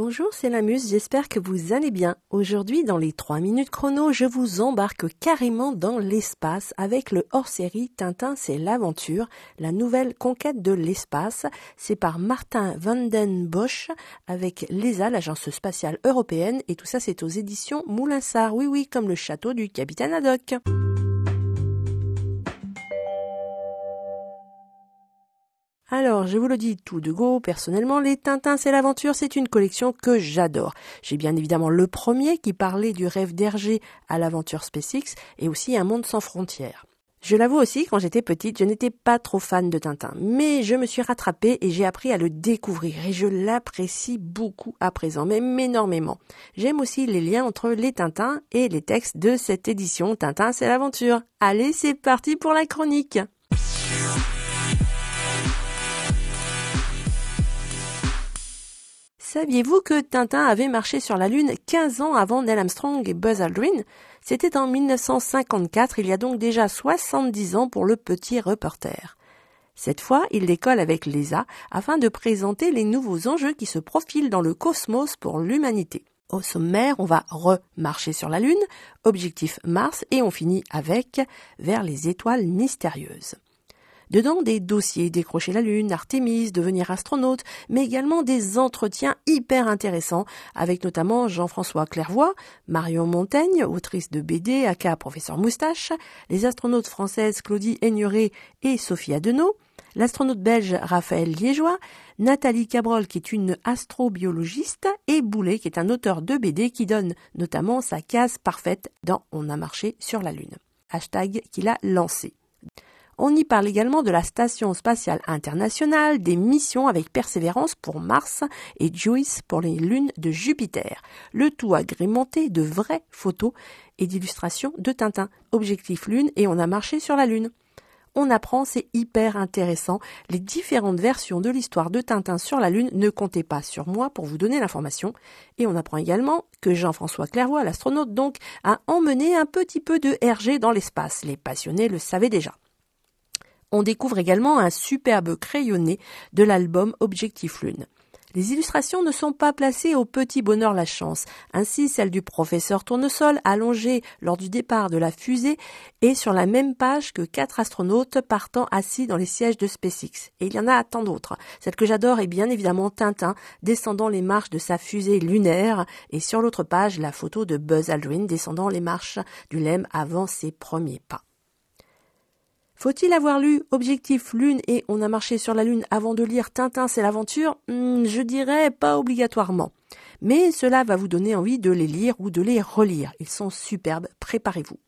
Bonjour, c'est la Muse, j'espère que vous allez bien. Aujourd'hui, dans les 3 minutes chrono, je vous embarque carrément dans l'espace avec le hors-série Tintin, c'est l'aventure, la nouvelle conquête de l'espace. C'est par Martin Vanden Bosch avec l'ESA, l'agence spatiale européenne, et tout ça c'est aux éditions Moulinsart. Oui, oui, comme le château du capitaine Haddock. Alors, je vous le dis tout de go, personnellement, les Tintins c'est l'aventure, c'est une collection que j'adore. J'ai bien évidemment le premier qui parlait du rêve d'Hergé à l'aventure SpaceX et aussi un monde sans frontières. Je l'avoue aussi, quand j'étais petite, je n'étais pas trop fan de Tintin, mais je me suis rattrapée et j'ai appris à le découvrir et je l'apprécie beaucoup à présent, même énormément. J'aime aussi les liens entre les Tintins et les textes de cette édition Tintin c'est l'aventure. Allez, c'est parti pour la chronique. Saviez-vous que Tintin avait marché sur la Lune 15 ans avant Neil Armstrong et Buzz Aldrin? C'était en 1954, il y a donc déjà 70 ans pour le petit reporter. Cette fois, il décolle avec l'ESA afin de présenter les nouveaux enjeux qui se profilent dans le cosmos pour l'humanité. Au sommaire, on va remarcher sur la Lune, objectif Mars, et on finit avec vers les étoiles mystérieuses. Dedans, des dossiers, décrocher la Lune, Artemis, devenir astronaute, mais également des entretiens hyper intéressants avec notamment Jean-François Clairvoy, Marion Montaigne, autrice de BD, aka professeur moustache, les astronautes françaises Claudie Aigneret et Sophie Adenau, l'astronaute belge Raphaël Liégeois, Nathalie Cabrol qui est une astrobiologiste et Boulet qui est un auteur de BD qui donne notamment sa case parfaite dans On a marché sur la Lune. Hashtag qu'il a lancé. On y parle également de la Station spatiale internationale, des missions avec Persévérance pour Mars et Joyce pour les lunes de Jupiter. Le tout agrémenté de vraies photos et d'illustrations de Tintin. Objectif Lune et on a marché sur la Lune. On apprend, c'est hyper intéressant, les différentes versions de l'histoire de Tintin sur la Lune. Ne comptez pas sur moi pour vous donner l'information. Et on apprend également que Jean-François Clairvoy, l'astronaute donc, a emmené un petit peu de RG dans l'espace. Les passionnés le savaient déjà on découvre également un superbe crayonné de l'album Objectif Lune. Les illustrations ne sont pas placées au petit bonheur la chance. Ainsi, celle du professeur Tournesol allongée lors du départ de la fusée est sur la même page que quatre astronautes partant assis dans les sièges de SpaceX. Et il y en a tant d'autres. Celle que j'adore est bien évidemment Tintin descendant les marches de sa fusée lunaire et sur l'autre page la photo de Buzz Aldrin descendant les marches du LEM avant ses premiers pas. Faut-il avoir lu Objectif Lune et On a marché sur la Lune avant de lire Tintin c'est l'aventure? Hmm, Je dirais pas obligatoirement. Mais cela va vous donner envie de les lire ou de les relire. Ils sont superbes, préparez-vous.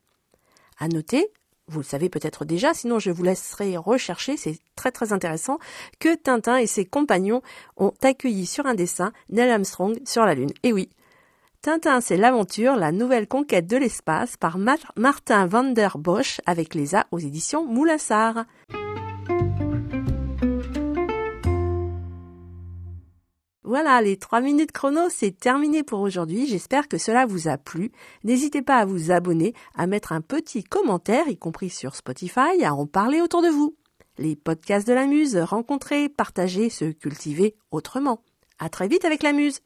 À noter, vous le savez peut-être déjà, sinon je vous laisserai rechercher, c'est très très intéressant, que Tintin et ses compagnons ont accueilli sur un dessin Neil Armstrong sur la Lune. Et oui, Tintin, c'est l'aventure, la nouvelle conquête de l'espace par Martin van der Bosch avec les A aux éditions Moulassar. Voilà, les 3 minutes chrono, c'est terminé pour aujourd'hui. J'espère que cela vous a plu. N'hésitez pas à vous abonner, à mettre un petit commentaire, y compris sur Spotify, à en parler autour de vous. Les podcasts de la Muse, rencontrer, partager, se cultiver autrement. À très vite avec la Muse.